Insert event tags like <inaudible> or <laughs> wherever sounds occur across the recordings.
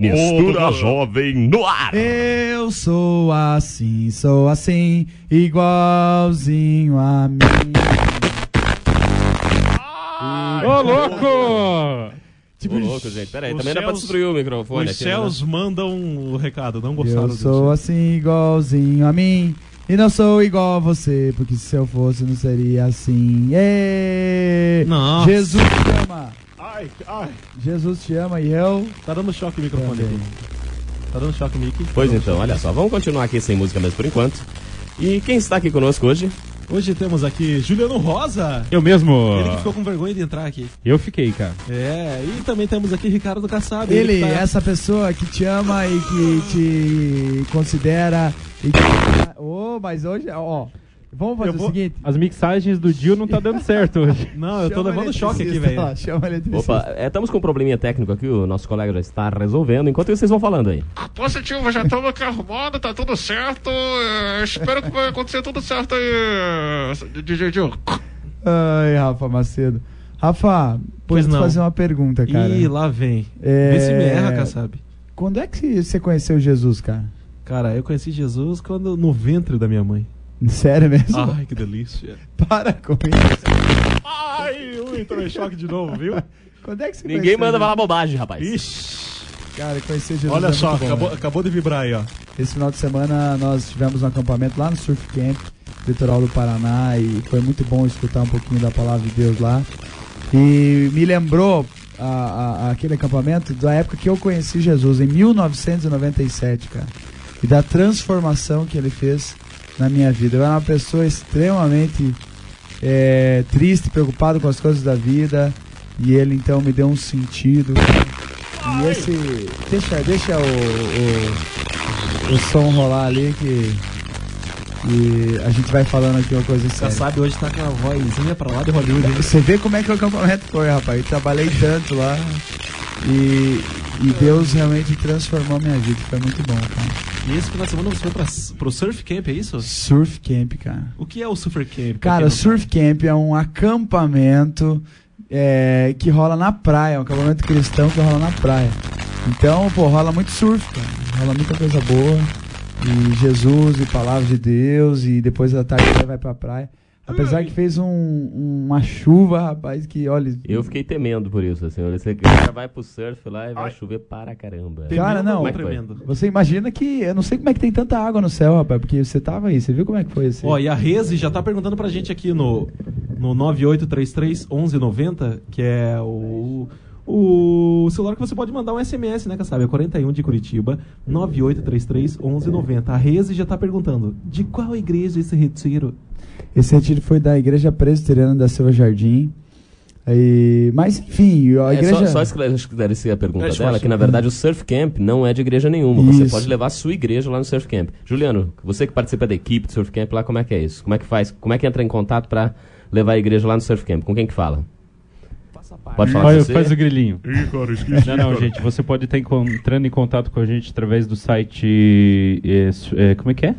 Mistura Jovem no ar. Eu sou assim, sou assim, igualzinho a mim. Ô, louco! Tipo, Ô, louco, gente. Peraí, os também dá pra céus- destruir o microfone Os aqui. né? céus mandam o recado, não gostaram eu disso. sou assim, igualzinho a mim. E não sou igual a você, porque se eu fosse não seria assim. Ê! Nossa. Jesus ama. Ai, ai. Jesus te ama e eu. Tá dando choque o microfone aqui. Tá dando choque, Mickey? Pois então, olha só, vamos continuar aqui sem música mesmo por enquanto. E quem está aqui conosco hoje? Hoje temos aqui Juliano Rosa. Eu mesmo. Ele que ficou com vergonha de entrar aqui. Eu fiquei, cara. É, e também temos aqui Ricardo Kassab. Ele, que tá- essa pessoa que te ama e que te considera e que... Oh, mas hoje, ó, vamos fazer Eu o vou- seguinte. As mixagens do Dio não tá dando certo hoje. <laughs> Não, eu tô Chama levando o choque aqui, velho. Opa, é, estamos com um probleminha técnico aqui, o nosso colega já está resolvendo. Enquanto isso, vocês vão falando aí. Positivo, já estamos aqui arrumando, tá tudo certo. é, espero que vai acontecer tudo certo aí, DJ Gil. Ai, Rafa Macedo. Rafa, Pois não. fazer uma pergunta, cara. Ih, lá vem. É, Vê se me erra, Kassab. Quando é que você conheceu Jesus, cara? Cara, eu conheci Jesus quando no ventre da minha mãe. <laughs> Sério mesmo? Ai, que delícia. <laughs> Para com isso. Ai, ui, tomei choque de novo, viu? Quando é que você Ninguém manda falar bobagem, rapaz. Ixi. Cara, conhecer Jesus Olha é só, bom, acabou, né? acabou de vibrar aí, ó. Esse final de semana nós tivemos um acampamento lá no Surf Camp, litoral do Paraná, e foi muito bom escutar um pouquinho da palavra de Deus lá. E me lembrou a- a- aquele acampamento da época que eu conheci Jesus, em 1997, cara. E da transformação que ele fez na minha vida. Eu era uma pessoa extremamente é, triste, preocupado com as coisas da vida, e ele então me deu um sentido. E esse. Deixa, deixa o, o, o som rolar ali que. E a gente vai falando aqui uma coisa séria. Kassab hoje tá com a vozinha pra lá de Hollywood. hein? Você vê como é que o acampamento foi, rapaz. Eu trabalhei tanto lá. E, e Deus realmente transformou a minha vida. Foi muito bom, cara. E esse final de semana você foi pra, pro Surf Camp, é isso? Surf Camp, cara. O que é o Surf Camp? Cara, Surf Camp é um acampamento é, que rola na praia, um acampamento cristão que rola na praia. Então, pô, rola muito surf, cara. Rola muita coisa boa. E Jesus e palavra de Deus. E depois da tarde vai pra praia. Apesar que fez um- uma chuva, rapaz, que olha. Eu fiquei temendo por isso, assim. Olha, Você cara vai pro surf lá e vai chover para caramba. Cara, não. Como é que foi? tremendo. Você imagina que. Eu não sei como é que tem tanta água no céu, rapaz, porque você tava aí. Você viu como é que foi esse. Ó, e a Reze já tá perguntando pra gente aqui no, no 9833 1190, que é o, o celular que você pode mandar um SMS, né, Kassab? É 41 de Curitiba, 9833 1190. A Reze já tá perguntando, de qual igreja esse retiro? Esse retiro foi da Igreja Presbiteriana da Silva Jardim. Aí, mas enfim, a É, igreja. só, só esclarecer a pergunta dela, que na verdade o Surf Camp não é de igreja nenhuma. Você Isso. pode levar a sua igreja lá no Surf Camp. Juliano, você que participa da equipe do Surf Camp lá, como é que é isso? Como é que faz? Como é que entra em contato para levar a igreja lá no Surf Camp? Com quem que fala? Pode falar você. faz o grilinho. Ih, cara, esqueci. Não, não, gente, você pode estar entrando em contato com a gente através do site. é, é, como é que é?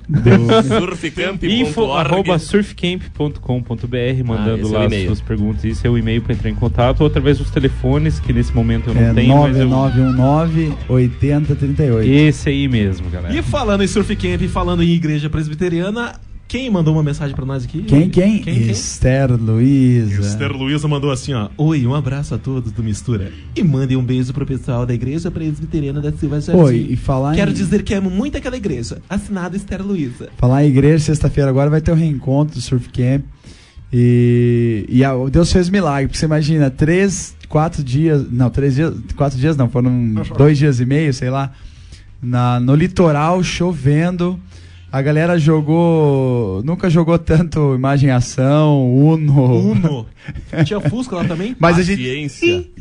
Surfcamp.org. <laughs> surfcamp.com.br, mandando esse é lá as e-mail. suas perguntas. Isso é o e-mail para entrar em contato, ou através dos telefones, que nesse momento eu não É tenho, mas eu... 9919 8038. Esse aí mesmo, galera. E falando em Surf Camp e falando em igreja presbiteriana, quem mandou uma mensagem pra nós aqui? Quem, quem? Quem, quem? Esther Luiza. Esther Luiza mandou assim, ó. Oi, um abraço a todos do Mistura. E mandem um beijo pro pessoal da Igreja Presbiteriana da Silva Jardim. Oi, e falar Quero em, dizer que amo muito aquela igreja. Assinado Esther Luiza. falar em igreja, sexta-feira agora vai ter o reencontro do Surf Camp. E, e a- Deus fez milagre, porque você imagina, três, quatro dias, não, três dias, quatro dias não, foram dois dias e meio, sei lá, na, no litoral, chovendo. A galera jogou, nunca jogou tanto imagem e ação, Uno. Uno. <laughs> Tinha Fusca lá também? Mas a gente,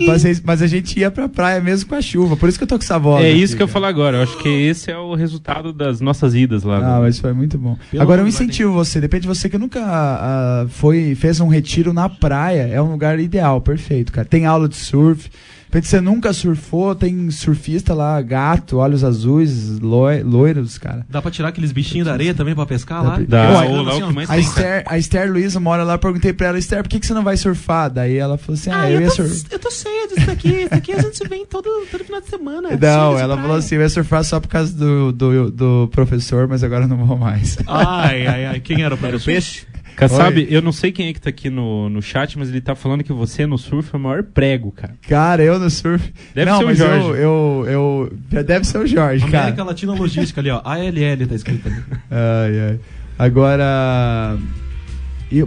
mas, a- mas a gente ia pra praia mesmo com a chuva, por isso que eu tô com essa voz. É aqui, isso que eu cara. falo agora. Eu acho que esse é o resultado das nossas idas lá. Ah, no- mas foi muito bom. Pelo Agora eu incentivo você, depende de você que nunca ah, foi, fez um retiro na praia, é um lugar ideal, perfeito, cara. Tem aula de surf, repente você nunca surfou, tem surfista lá, gato, olhos azuis, loi- loiros, cara. Dá pra tirar aqueles bichinhos da areia também pra pescar lá? Dá, Pô, o assim, lá A tem, Esther, a Esther Luiza mora lá, eu perguntei pra ela, Esther, por que, que você não vai surfar? Daí ela falou assim, ah, eu, ia surfar. eu tô cheia disso daqui. Isso daqui a gente vem todo, todo final de semana. Não, ela falou assim, eu ia surfar só por causa do, do, do professor, mas agora eu não vou mais. Ai, ai, ai. Quem era o Era o professor? peixe? Kassab, eu não sei quem é que tá aqui no, no chat, mas ele tá falando que você no surf é o maior prego, cara. Cara, eu no surf. Deve não, ser o mas Jorge. Eu, eu, eu- Deve ser o Jorge, cara. América Latina Logística ali, ó. ALL tá escrito ali. <laughs> Ai, ai. Agora.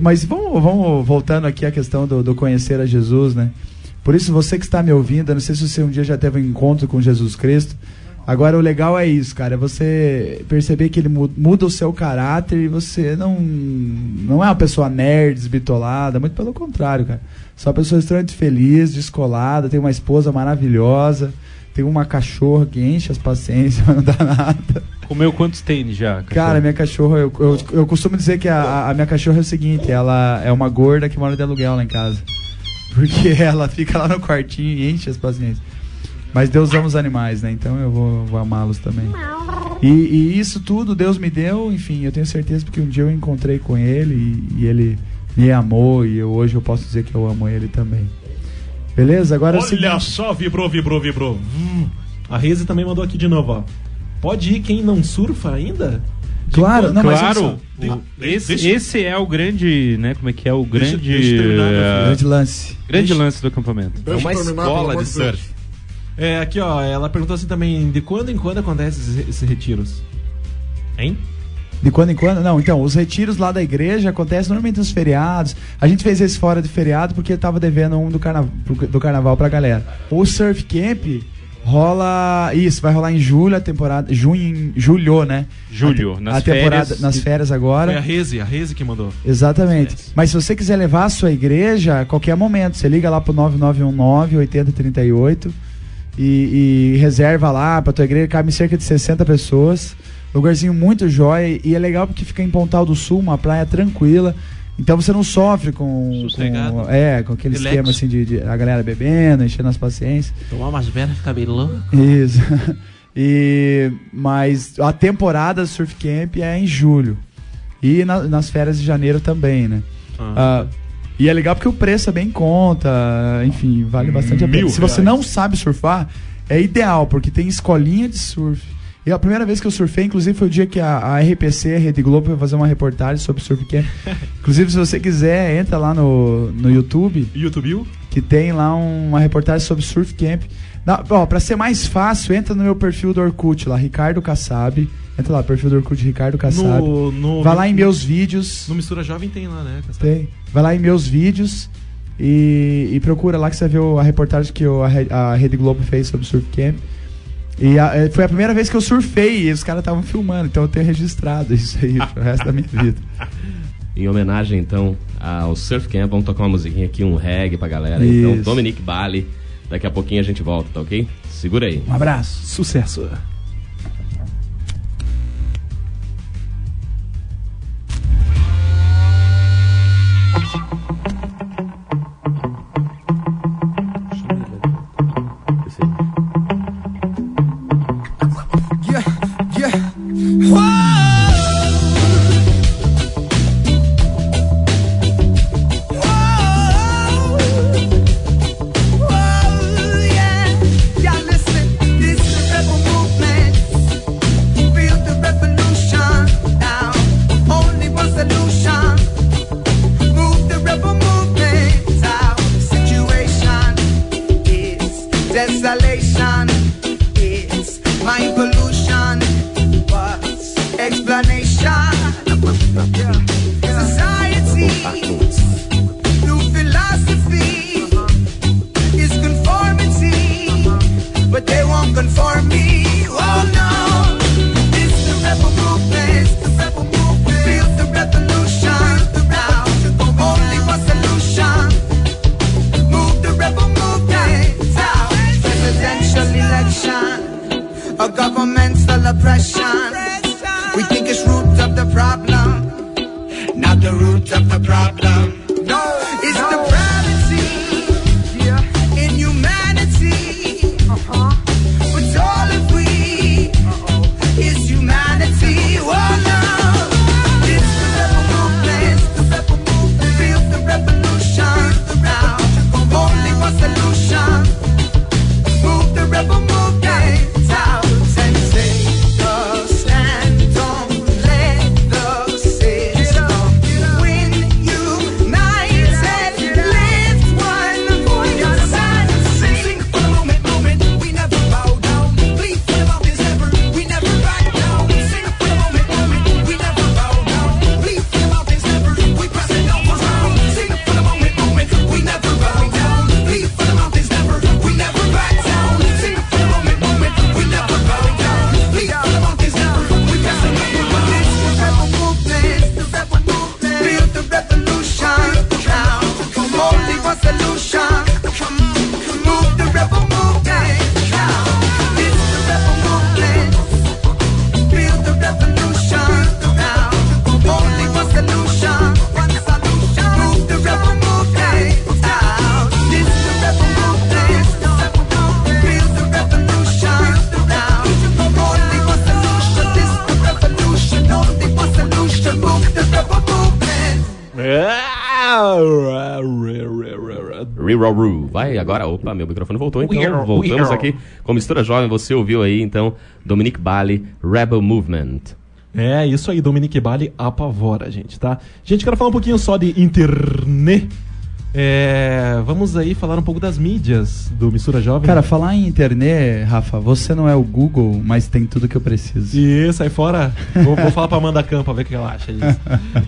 mas vamos, vamos voltando aqui à questão do, do conhecer a Jesus, né? Por isso, você que está me ouvindo, eu não sei se você um dia já teve um encontro com Jesus Cristo. Agora, o legal é isso, cara. É você perceber que ele mu- muda o seu caráter e você não, não é uma pessoa nerd, desbitolada. Muito pelo contrário, cara. Você é uma pessoa extremamente feliz, descolada, tem uma esposa maravilhosa, tem uma cachorra que enche as paciências, <laughs> mas não dá nada. Comeu quantos tênis já? cachorro? Cara, minha cachorra, eu, eu, eu costumo dizer que a, a minha cachorra é o seguinte, ela é uma gorda que mora de aluguel lá em casa. Porque <laughs> ela fica lá no quartinho e enche as paciências. Mas Deus ama os animais, né? Então eu vou, vou amá-los também. E, e isso tudo Deus me deu, enfim, eu tenho certeza porque um dia eu encontrei com ele e, e ele me amou e eu, hoje eu posso dizer que eu amo ele também. Beleza? Agora é o Olha só, vibrou, vibrou, vibrou. Hum. A Reze também mandou aqui de novo, ó. Pode ir quem não surfa ainda? De Claro, não, mas claro, o- De- esse, deixa- esse é o grande, né? Como é que é o Deixa- grande, deixa eu terminar, eh, Grande lance. grande Deixa- lance do acampamento. É uma escola de surf. É, aqui, ó. Ela perguntou assim também: de quando em quando acontecem esses, esses retiros? Hein? De quando em quando? Não, então, os retiros lá da igreja acontecem normalmente nos feriados. A gente fez esse fora de feriado porque eu tava devendo um do, carna do carnaval pra galera. O Surf Camp rola. Isso, vai rolar em julho, a temporada. Junho, julho, né? Julho, a, nas a temporada, férias. nas férias agora. Foi a Reze, a Reze que mandou. Exatamente. Yes. Mas se você quiser levar a sua igreja a qualquer momento, você liga lá pro 9919-8038 e, e reserva lá pra tua igreja, cabe cerca de 60 pessoas. Lugarzinho muito jóia e é legal porque fica em Pontal do Sul, uma praia tranquila. Então você não sofre com, com é, com aquele Relax. esquema assim de, de a galera bebendo, enchendo as paciências. Tomar umas velas, ficar bem louco. Isso. <laughs> E, mas a temporada do Surf Camp é em julho. E na- nas férias de janeiro também, né? Ah, e é legal porque o preço é bem em conta, enfim, vale bastante a pena. Se você não sabe surfar, é ideal, porque tem escolinha de surf. E a primeira vez que eu surfei, inclusive, foi o dia que a, a RPC, a Rede Globo, foi fazer uma reportagem sobre surf camp. inclusive, se você quiser, entra lá no, no YouTube YouTube? Que tem lá um- uma reportagem sobre surf camp. Na, ó, pra ser mais fácil, entra no meu perfil do Orkut lá, Ricardo Kassab. Entra lá, perfil do Orkut Ricardo Kassab. No, no, Vai lá em meus vídeos. No Mistura Jovem tem lá, né? Cassab? Tem. Vai lá em meus vídeos e, e procura lá que você o- a reportagem que a, Re- a Rede Globo fez sobre surf camp. E a- é, foi a primeira vez que eu surfei e os caras estavam filmando, então eu tenho registrado isso aí pro resto da minha vida. <laughs> Em homenagem, então, ao Surf Camp, vamos tocar uma musiquinha aqui, um reggae pra galera. Então, Isso. Dominique Bali. Daqui a pouquinho a gente volta, tá ok? Segura aí. Um abraço. Sucesso. Vai agora, opa, meu microfone voltou, então Riraru, voltamos aqui com Mistura Jovem. Você ouviu aí, então, Dominique Bali, Rebel Movement. É, isso aí, Dominique Bali apavora, gente, tá? Gente, quero falar um pouquinho só de internet. É, vamos aí falar um pouco das mídias do Mistura Jovem. Cara, falar em internet, Rafa, você não é o Google, mas tem tudo que eu preciso. E sai fora. Vou, vou falar pra Amanda Campa ver o que ela acha disso.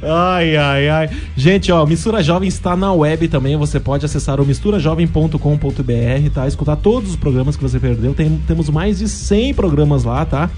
Ai, ai, ai. Gente, ó, Mistura Jovem está na web também. Você pode acessar o misturajovem.com.br, tá? Escutar todos os programas que você perdeu. Tem- temos mais de 100 programas lá, tá?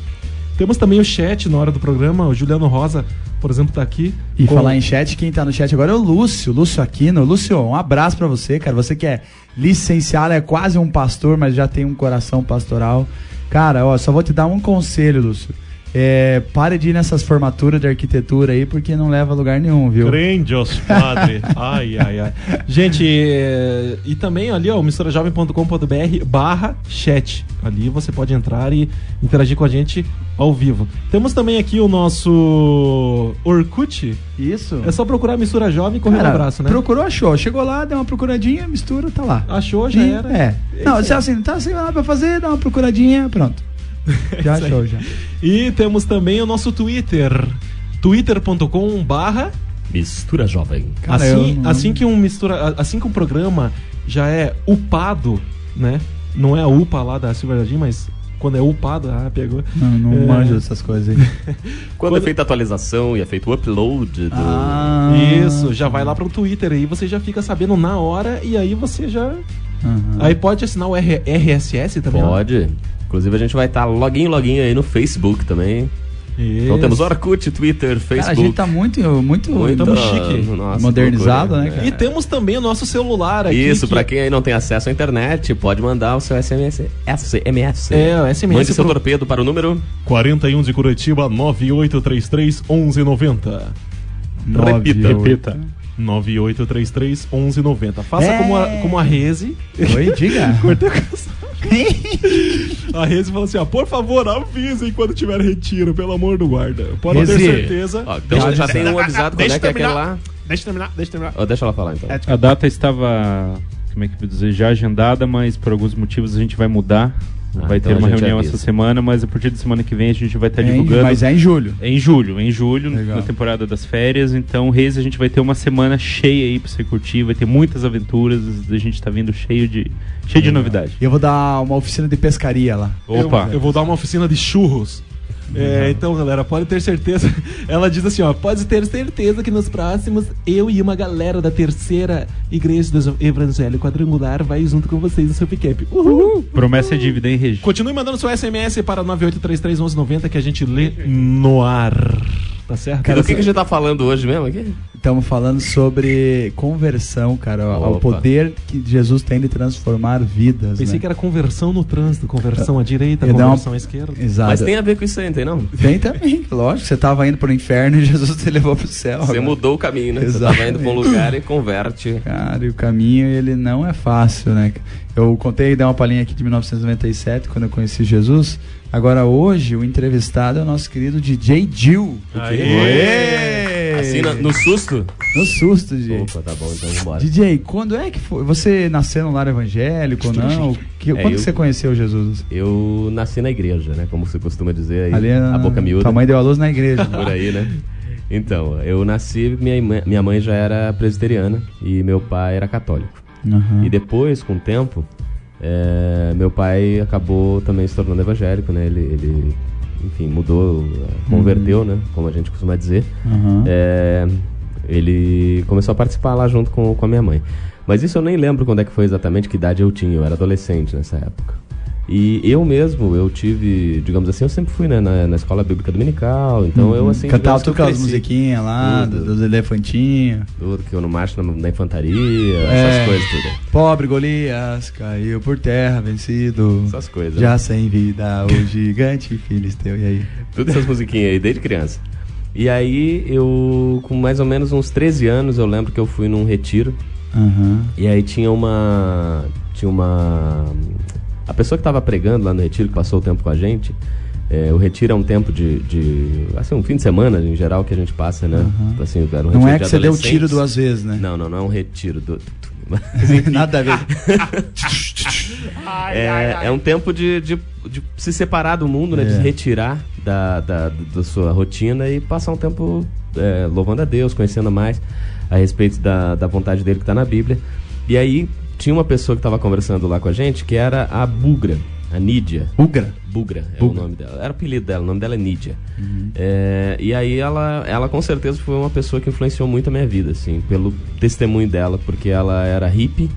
Temos também o chat na hora do programa. O Juliano Rosa, por exemplo, tá aqui. E com- falar em chat, quem tá no chat agora é o Lúcio, Lúcio Aquino. Lúcio, um abraço pra você, cara. Você que é licenciado, é quase um pastor, mas já tem um coração pastoral. Cara, ó, só vou te dar um conselho, Lúcio. É, pare de ir nessas formaturas de arquitetura aí, porque não leva a lugar nenhum, viu? Grandios, padre. <laughs> ai, ai, ai. Gente, é, e também ali, ó, misturajovem.com.br barra chat. Ali você pode entrar e interagir com a gente ao vivo. Temos também aqui o nosso Orkut. Isso. É só procurar Mistura Jovem e correr no Cara, abraço, né? Procurou, achou. Chegou lá, deu uma procuradinha, mistura, tá lá. Achou, já E- era. É. Não, aí. assim, tá sem nada pra fazer, dá uma procuradinha, pronto. <laughs> Já aí. achou, já. E temos também o nosso Twitter. twitter.com barra Mistura Jovem. Cara, assim, não- assim que um mistura, assim que um programa já é upado, né? Não é a UPA lá da Silva Jardim, mas quando é upado, ah, pegou. Não, não É. manjo dessas coisas aí. <laughs> Quando, é feita a atualização e é feito o upload do... Ah. Isso, já vai lá pro Twitter aí, você já fica sabendo na hora e aí você já. Aham. Aí pode assinar o R- RSS também. Pode. Inclusive a gente vai estar login, login aí no Facebook também. Então Isso. temos Orkut, Twitter, Facebook. Cara, a gente tá muito, muito, Muito tamo chique. nossa, modernizado, né, cara? E temos também o nosso celular aqui. Isso, que pra quem aí não tem acesso à internet, pode mandar o seu SMS. SMS. É, o SMS Mande seu pro- torpedo para o número. 41 de Curitiba, 9833 1190. Nove, Repita. Repita. 9833 1190. Faça É. como, a, como a Reze. Oi, diga. <laughs> Cortei o. A Reze falou assim: ó, por favor, avisem quando tiver retiro, pelo amor do guarda. Pode ter certeza. Ó, então já, já tem um avisado quando Deixa é que é eu aquele terminar. lá. Deixa eu terminar, deixa eu terminar. Ó, deixa ela falar então. A data estava, como é que eu vou dizer, já agendada, mas por alguns motivos a gente vai mudar. Ah, vai então ter uma reunião avisa. essa semana, mas a partir de semana que vem a gente vai estar É em- divulgando. mas é em julho. É em julho, em julho, Legal. na temporada das férias. Então, Reis, a gente vai ter uma semana cheia aí pra você curtir, vai ter muitas aventuras. A gente tá vindo cheio de, cheio de novidade. E eu vou dar uma oficina de pescaria lá. Opa! Eu, eu vou dar uma oficina de churros. É, então, galera, pode ter certeza. <laughs> Ela diz assim, ó, pode ter certeza que nos próximos eu e uma galera da terceira igreja do Evangelho Quadrangular vai junto com vocês no Surf Camp. Uhul! Promessa é dívida, hein, Regi? Continue mandando seu SMS para 98331190 que a gente lê no ar. Tá certo? Cara, o que, que a gente tá falando hoje mesmo aqui? Estamos falando sobre conversão, cara. Ao Opa. poder que Jesus tem de transformar vidas. Pensei né? que era conversão no trânsito, conversão à direita, Eu uma- conversão à esquerda. Exato. Mas tem a ver com isso aí, não tem não? Tem também, <laughs> lógico. Você tava indo pro inferno e Jesus te levou pro céu. Você agora. mudou o caminho, né? Você Exatamente. tava indo pra um lugar e converte. Cara, e o caminho, ele não é fácil, né? Eu contei, dei uma palhinha aqui de 1997, quando eu conheci Jesus. Agora, hoje, o entrevistado é o nosso querido DJ Gil. Aê! Assim, no, no susto? No susto, DJ. Opa, tá bom, então vambora. DJ, quando é que foi? Você nasceu no lar evangélico ou não? Que, É, quando eu- você conheceu Jesus? Eu nasci na igreja, né? Como você costuma dizer aí. Ali a boca miúda. Tua mãe deu a luz na igreja. <laughs> Por aí, né? Então, eu nasci, minha, mãe- minha mãe já era presbiteriana e meu pai era católico. Aham. E depois, com o tempo, é, meu pai acabou também se tornando evangélico, né? Ele, ele enfim, mudou, converteu, né? Como a gente costuma dizer. Aham. É, ele começou a participar lá junto com, com a minha mãe. Mas isso eu nem lembro quando é que foi exatamente, que idade eu tinha. Eu era adolescente nessa época. E eu mesmo, eu tive, digamos assim, eu sempre fui né, na, na escola bíblica dominical. Então eu, assim. Cantava tudo aquelas musiquinhas lá, Tudo. do- dos elefantinhos. Tudo que eu não marcho na, na infantaria, É. essas coisas tudo. Pobre Golias caiu por terra vencido. Essas coisas. Já né? sem vida, o <laughs> gigante filisteu. E aí? Todas essas musiquinhas aí, desde criança. E aí eu, com mais ou menos uns 13 anos, eu lembro que eu fui num retiro. Aham. E aí tinha uma. Tinha uma. A pessoa que estava pregando lá no retiro, que passou o tempo com a gente. é, o retiro é um tempo de, de. Assim, um fim de semana, em geral, que a gente passa, né? Aham. Assim, um Não é de que você deu tiro duas vezes, né? Não, não, não é um retiro. do- <laughs> Nada a ver. é, é um tempo de, de, de se separar do mundo, né? De É. se retirar da, da, da sua rotina e passar um tempo é, louvando a Deus, conhecendo mais a respeito da, da vontade dele que está na Bíblia. E aí tinha uma pessoa que estava conversando lá com a gente que era a Bugra, a Nídia. Ugra. Bugra é Bugra. o nome dela. Era o apelido dela, o nome dela é Nídia. É, e aí ela, ela com certeza foi uma pessoa que influenciou muito a minha vida, assim, pelo testemunho dela, porque ela era hippie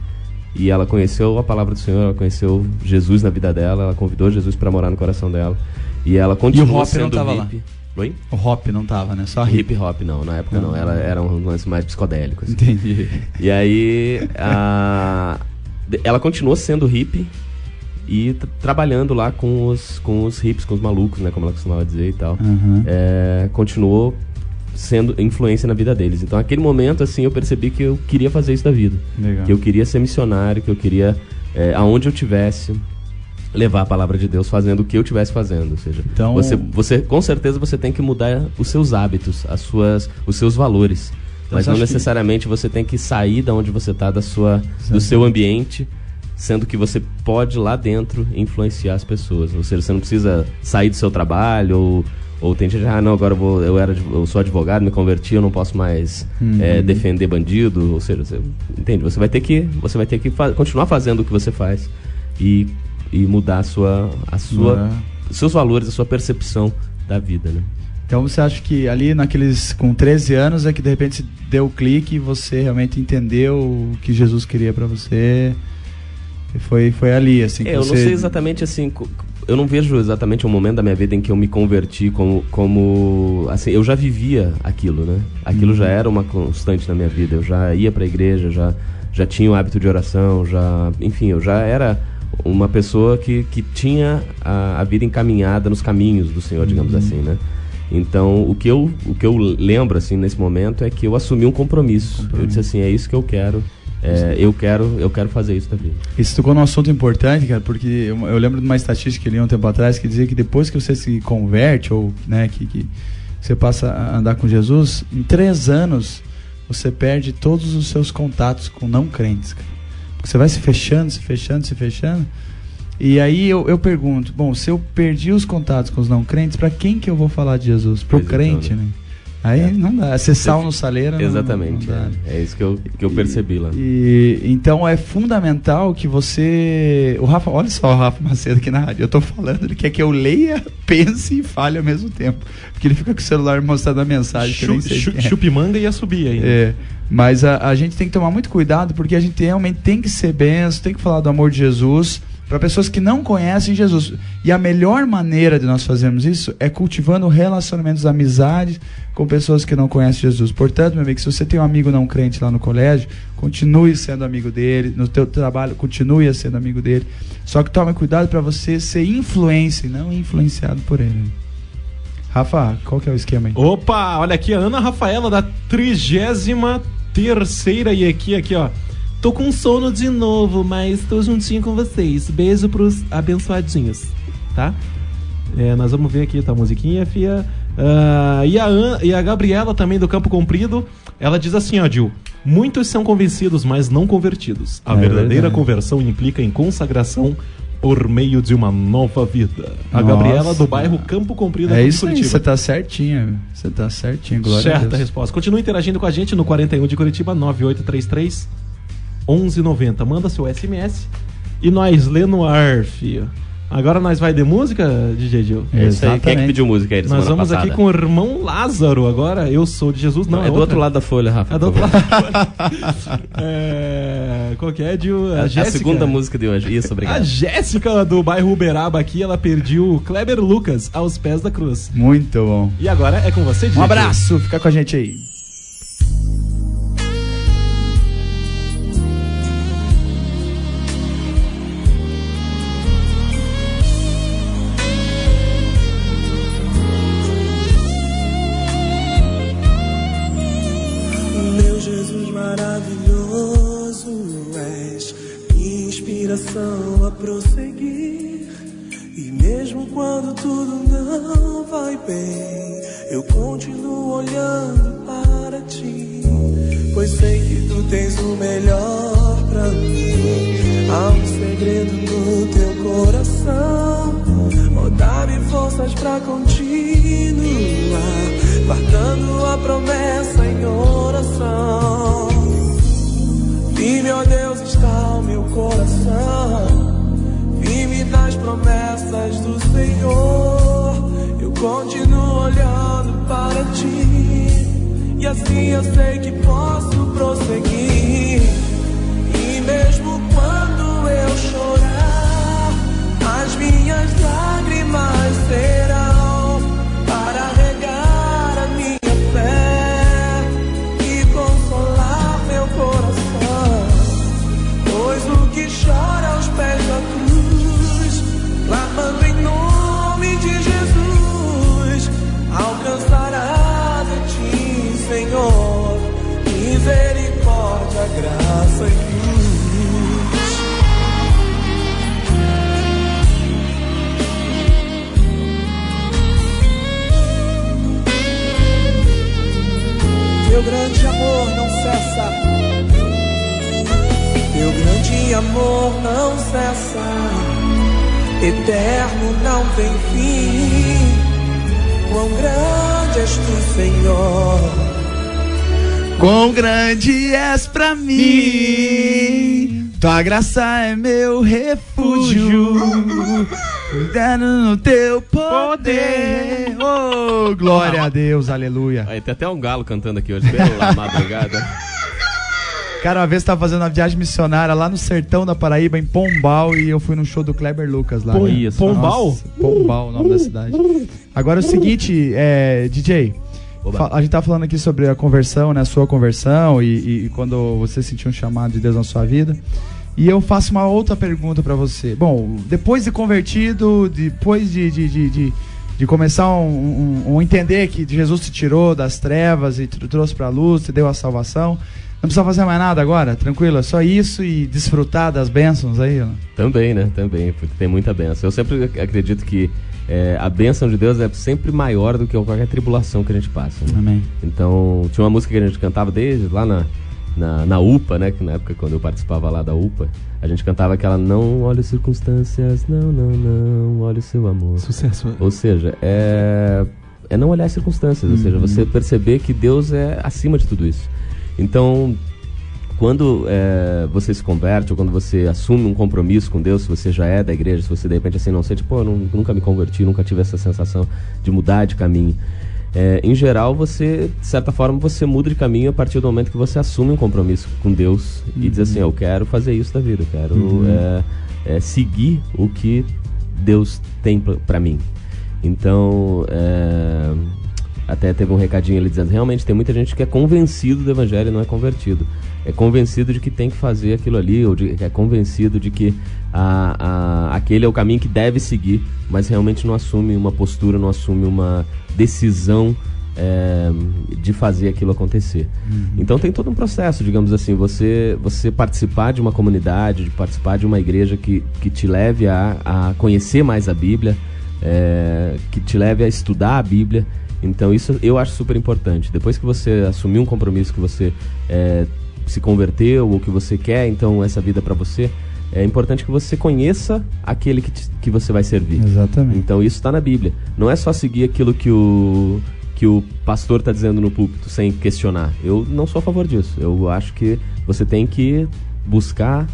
e ela conheceu a palavra do Senhor, ela conheceu Jesus na vida dela, ela convidou Jesus para morar no coração dela. E ela continua Hop não sendo tava lá? Oi? O hop não tava, né? Só hip. Hip hop não, na época não, ela era um lance mais psicodélico. assim. Entendi. E aí, a- ela continuou sendo hippie e trabalhando lá com os, com os hippies, com os malucos, né? Como ela costumava dizer e tal. Aham. É, continuou sendo influência na vida deles. Então, naquele momento, assim, eu percebi que eu queria fazer isso da vida. Legal. Que eu queria ser missionário, que eu queria, é, aonde eu tivesse, levar a palavra de Deus fazendo o que eu estivesse fazendo. Ou seja, Então- você, você, com certeza você tem que mudar os seus hábitos, as suas, os seus valores. Então, Mas não acha que- necessariamente você tem que sair da onde você está, da sua, do seu ambiente, sendo que você pode lá dentro influenciar as pessoas. Ou seja, você não precisa sair do seu trabalho ou, ou tem gente, ah, não, agora eu, vou, eu, era, eu sou advogado, me converti, eu não posso mais Uhum. eh, defender bandido. Ou seja, você, entende? Você vai ter que, você vai ter que fa- continuar fazendo o que você faz e, e mudar a sua, a sua, É. seus valores, a sua percepção da vida, né? Então você acha que ali naqueles com 13 anos é que de repente se deu o clique e você realmente entendeu o que Jesus queria pra você? E foi foi ali assim É, eu você não sei exatamente assim. Eu não vejo exatamente o momento da minha vida em que eu me converti como. como assim, eu já vivia aquilo, né? Aquilo Uhum. já era uma constante na minha vida. Eu já ia pra igreja, já, já tinha o hábito de oração, já. Enfim, eu já era uma pessoa que, que tinha a, a vida encaminhada nos caminhos do Senhor, digamos Uhum. assim, né? Então, o que, eu, o que eu lembro, assim, nesse momento é que eu assumi um compromisso. Eu disse assim, é isso que eu quero. é, eu quero eu quero fazer isso vida. Isso tocou num assunto importante, cara, porque eu, eu lembro de uma estatística que eu li um tempo atrás que dizia que depois que você se converte, ou né, que, que você passa a andar com Jesus, em três anos você perde todos os seus contatos com não crentes. Cara. Você vai se fechando, se fechando, se fechando. E aí eu, eu pergunto, bom, se eu perdi os contatos com os não crentes, pra quem que eu vou falar de Jesus? Pro Pois então, crente, né? né? Aí É. não dá. Sal no saleiro não- Exatamente. não né? é, é isso que eu, que eu percebi lá. E, então é fundamental que você. O Rafa, olha só o Rafa Macedo aqui na rádio. Eu tô falando, ele quer que eu leia, <laughs> pense e fale ao mesmo tempo. Porque ele fica com o celular mostrando a mensagem que eu nem sei. Chu- quem é. Chupimanga ia subir ainda. É, mas a, a gente tem que tomar muito cuidado porque a gente realmente tem que ser benção, tem que falar do amor de Jesus para pessoas que não conhecem Jesus. E a melhor maneira de nós fazermos isso é cultivando relacionamentos, amizades com pessoas que não conhecem Jesus. Portanto, meu amigo, se você tem um amigo não crente lá no colégio, continue sendo amigo dele, no teu trabalho, continue sendo amigo dele. Só que tome cuidado para você ser influência e não influenciado por ele. Rafa, qual que é o esquema aí? Opa, olha aqui, a Ana Rafaela da trigésima terceira e aqui, aqui, ó. Tô com sono de novo, mas tô juntinho com vocês. Beijo pros abençoadinhos, tá? É, nós vamos ver aqui, tá a musiquinha, fia. Ah, e, a An- e a Gabriela também do Campo Comprido, ela diz assim, ó, Gil. Muitos são convencidos, mas não convertidos. A É verdadeira verdade. conversão implica em consagração por meio de uma nova vida. A Nossa. Gabriela do bairro Campo Comprido É isso aí, você tá certinho. Você tá certinho, glória a Certa Deus. resposta. Continue interagindo com a gente no 41 de Curitiba 9833 1190. Manda seu SMS e nós lê no ar, filho. Agora nós vai de música, DJ Gil? É isso aí. Quem é que pediu música aí da Nós vamos passada? aqui com o irmão Lázaro agora. Eu sou de Jesus, não, é do outro lado da folha, Rafa. É do outro lado. <laughs> é... Qual que é, Gil? A, a Jéssica. segunda música de hoje. Isso, A obrigado. Jéssica do bairro Uberaba aqui, ela pediu Kleber Lucas aos pés da cruz. Muito bom. E agora é com você, DJ. Um abraço, fica com a gente aí. E assim eu sei que posso prosseguir. Amor não cessa. Teu grande amor não cessa. Eterno não tem fim. Quão grande és tu, Senhor. Quão grande és pra mim, tua graça é meu refúgio, <laughs> cuidando no teu poder. Oh, glória a Deus, aleluia. Aí tem até um galo cantando aqui hoje, pela madrugada. Cara, uma vez eu tava fazendo uma viagem missionária lá no sertão da Paraíba, em Pombal, e eu fui no show do Kleber Lucas lá. Pom- Nossa, Pombal? Pombal, o nome da cidade. Agora é o seguinte, é, DJ, a gente tá falando aqui sobre a conversão, né, a sua conversão e, e- e quando você sentiu um chamado de Deus na sua vida. E eu faço uma outra pergunta pra você. Bom, depois de convertido, depois de, de, de, de, de começar um, um- um entender que Jesus te tirou das trevas e te trouxe pra luz, te deu a salvação, não precisa fazer mais nada agora? Tranquilo? É só isso e desfrutar das bênçãos aí? ó. Também, né? Também, porque tem muita benção. Eu sempre ac- acredito que é, a bênção de Deus é sempre maior do que qualquer tribulação que a gente passa. né? Amém. Então, tinha uma música que a gente cantava desde lá na, na, na UPA, né? Que na época, quando eu participava lá da UPA, a gente cantava aquela Não olhe as circunstâncias, não, não, não, olhe o seu amor. Sucesso. Ou seja, é, é não olhar as circunstâncias, ou seja, você perceber que Deus é acima de tudo isso. Então, quando é, você se converte ou quando você assume um compromisso com Deus, se você já é da igreja, se você de repente assim não sente, pô, eu não- nunca me converti, nunca tive essa sensação de mudar de caminho. É, em geral, você, de certa forma, você muda de caminho a partir do momento que você assume um compromisso com Deus e diz assim, eu quero fazer isso da vida, eu quero é, é, seguir o que Deus tem pra mim. Então, é, até teve um recadinho ali dizendo, realmente tem muita gente que é convencido do evangelho e não é convertido. É convencido de que tem que fazer aquilo ali, ou de, é convencido de que a, a- aquele é o caminho que deve seguir, mas realmente não assume uma postura, não assume uma decisão é, de fazer aquilo acontecer. Então tem todo um processo, digamos assim, você, você participar de uma comunidade, de participar de uma igreja que, que te leve a, a conhecer mais a Bíblia, é, que te leve a estudar a Bíblia. Então isso eu acho super importante. Depois que você assumiu um compromisso que você é, se converteu ou que você quer, então essa vida para você, é importante que você conheça aquele que, te- que você vai servir. Exatamente. Então isso está na Bíblia. Não é só seguir aquilo que o que o pastor está dizendo no púlpito sem questionar. Eu não sou a favor disso. Eu acho que você tem que buscar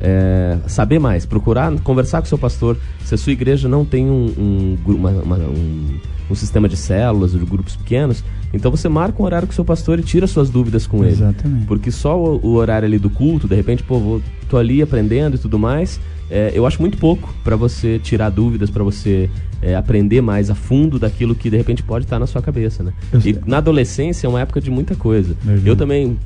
é, saber mais, procurar conversar com seu pastor. Se a sua igreja não tem um, um, uma- uma- um- um sistema de células ou de grupos pequenos, então você marca um horário com o seu pastor e tira suas dúvidas com ele. Exatamente. Porque só o, o horário ali do culto, de repente, pô, vou, tô ali aprendendo e tudo mais, é, eu acho muito pouco para você tirar dúvidas, para você é, aprender mais a fundo daquilo que de repente pode estar na sua cabeça, né? E na adolescência é uma época de muita coisa. Verdade. Eu também,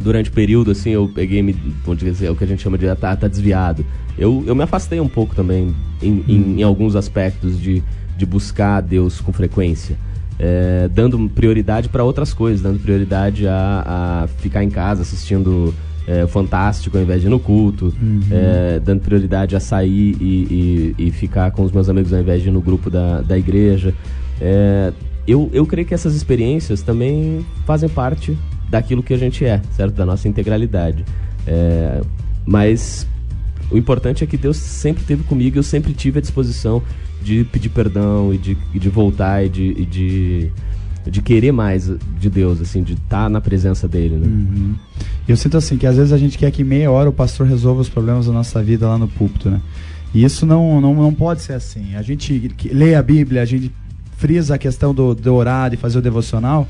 durante o período, assim, eu peguei, me, vamos dizer, o que a gente chama de ah, tá, tá desviado. Eu, eu me afastei um pouco também em, em, em alguns aspectos de, de buscar Deus com frequência. É, dando prioridade para outras coisas, dando prioridade a, a ficar em casa assistindo é, Fantástico ao invés de ir no culto, é, dando prioridade a sair e, e, e ficar com os meus amigos ao invés de ir no grupo da, da igreja. É, eu, eu creio que essas experiências também fazem parte daquilo que a gente é, certo? Da nossa integralidade. É, mas o importante é que Deus sempre esteve comigo, eu sempre tive a disposição de pedir perdão e de, e de voltar e de, e de, de querer mais de Deus, assim, de estar na presença dele, né? Uhum. Eu sinto assim que às vezes a gente quer que meia hora o pastor resolva os problemas da nossa vida lá no púlpito, né? E isso não, não, não pode ser assim. A gente lê a Bíblia, a gente frisa a questão do, do orar, de fazer o devocional,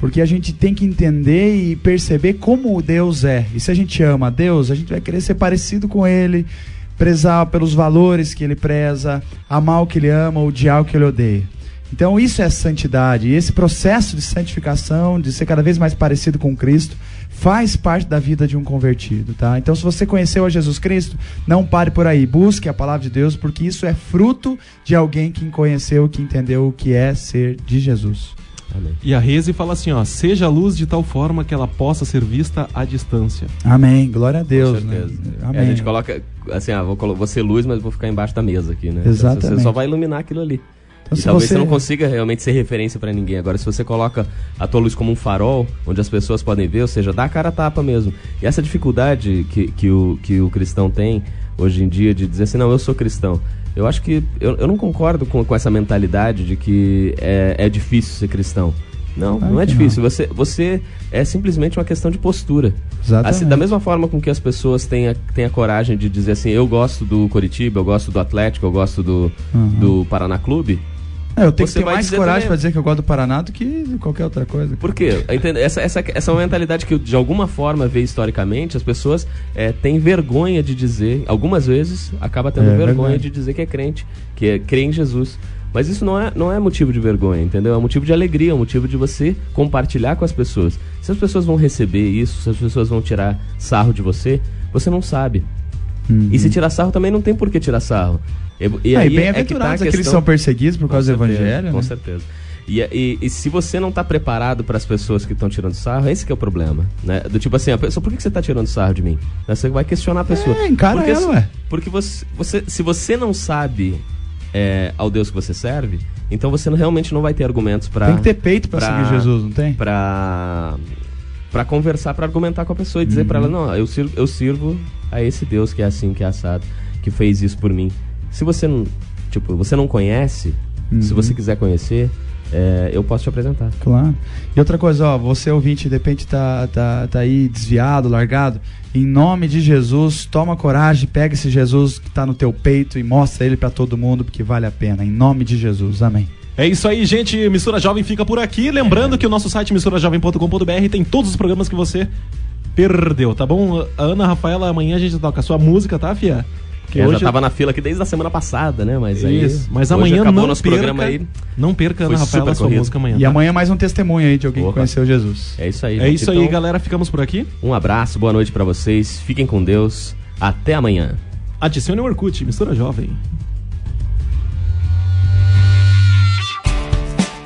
porque a gente tem que entender e perceber como Deus é. E se a gente ama Deus, a gente vai querer ser parecido com Ele, prezar pelos valores que Ele preza, amar o que Ele ama, odiar o que Ele odeia. Então isso é santidade. E esse processo de santificação, de ser cada vez mais parecido com Cristo, faz parte da vida de um convertido, tá? Então se você conheceu a Jesus Cristo, não pare por aí, busque a palavra de Deus, porque isso é fruto de alguém que conheceu, que entendeu o que é ser de Jesus. Amém. E a Reze fala assim, ó, seja a luz de tal forma que ela possa ser vista à distância. Amém. Glória a Deus, Com né? certeza. É, Amém. a gente coloca, assim, ah, vou, colo- vou ser luz, mas vou ficar embaixo da mesa aqui, né? Exatamente. Você só vai iluminar aquilo ali. Então, e se talvez você- você... não consiga realmente ser referência pra ninguém. Agora, se você coloca a tua luz como um farol, onde as pessoas podem ver, ou seja, dá a cara a tapa mesmo. E essa dificuldade que, que, o, que o cristão tem hoje em dia de dizer assim, não, eu sou cristão. Eu acho que eu, eu não concordo com, com essa mentalidade de que é, é difícil ser cristão. Não, Claro não é difícil. Você, você é simplesmente uma questão de postura. Exatamente. Assim, da mesma forma com que as pessoas têm a, têm a coragem de dizer assim, eu gosto do Coritiba, eu gosto do Atlético, eu gosto do, Uhum. do Paraná Clube. É, eu tenho que Você ter vai mais coragem também. pra dizer que eu gosto do Paraná do que qualquer outra coisa. Por quê? Essa, essa, essa é mentalidade que de alguma forma vê historicamente, as pessoas é, têm vergonha de dizer, algumas vezes acaba tendo É vergonha verdade. de dizer que é crente, que é, crê em Jesus. Mas isso não é, não é motivo de vergonha, entendeu? É motivo de alegria, é motivo de você compartilhar com as pessoas. Se as pessoas vão receber isso, se as pessoas vão tirar sarro de você, você não sabe. E se tirar sarro também não tem por que tirar sarro. E, e Ah, aí e é que tá aqueles questão- são perseguidos por com causa do certeza, evangelho, Com né? certeza. E, e- e se você não está preparado para as pessoas que estão tirando sarro, esse que é o problema, né? Do tipo assim, a pessoa, por que que você está tirando sarro de mim? Aí Você vai questionar a pessoa. É, encara porque, ela, ué. Porque você, você, se você não sabe é, ao Deus que você serve, então você não- realmente não vai ter argumentos para Tem que ter peito pra seguir Jesus, não tem? Para para conversar, para argumentar com a pessoa e dizer pra ela, Uhum. não, eu sirvo, eu sirvo a esse Deus que é assim, que é assado, que fez isso por mim. Se você não, tipo, você não conhece, Uhum. se você quiser conhecer, é, eu posso te apresentar. Claro. E outra coisa, ó, você ouvinte, de repente tá, tá, tá aí desviado, largado. Em nome de Jesus, toma coragem, pega esse Jesus que tá no teu peito e mostra ele pra todo mundo, porque vale a pena. Em nome de Jesus, amém. É isso aí, gente. Mistura Jovem fica por aqui. Lembrando que o nosso site misturajovem.com.br tem todos os programas que você perdeu, tá bom? A Ana Rafaela, amanhã a gente toca a sua música, tá, Fia? Porque eu já tava na fila aqui desde a semana passada, né? Mas aí, Isso. Mas hoje amanhã acabou não nosso perca, programa aí. não perca, Ana Rafaela, sua corrido. música amanhã. E tá? amanhã mais um testemunho aí de alguém que Opa. conheceu Jesus. É isso aí. É gente. isso aí, Então, galera. Ficamos por aqui. Um abraço, boa noite pra vocês. Fiquem com Deus. Até amanhã. Adicione o Orkut, Mistura Jovem.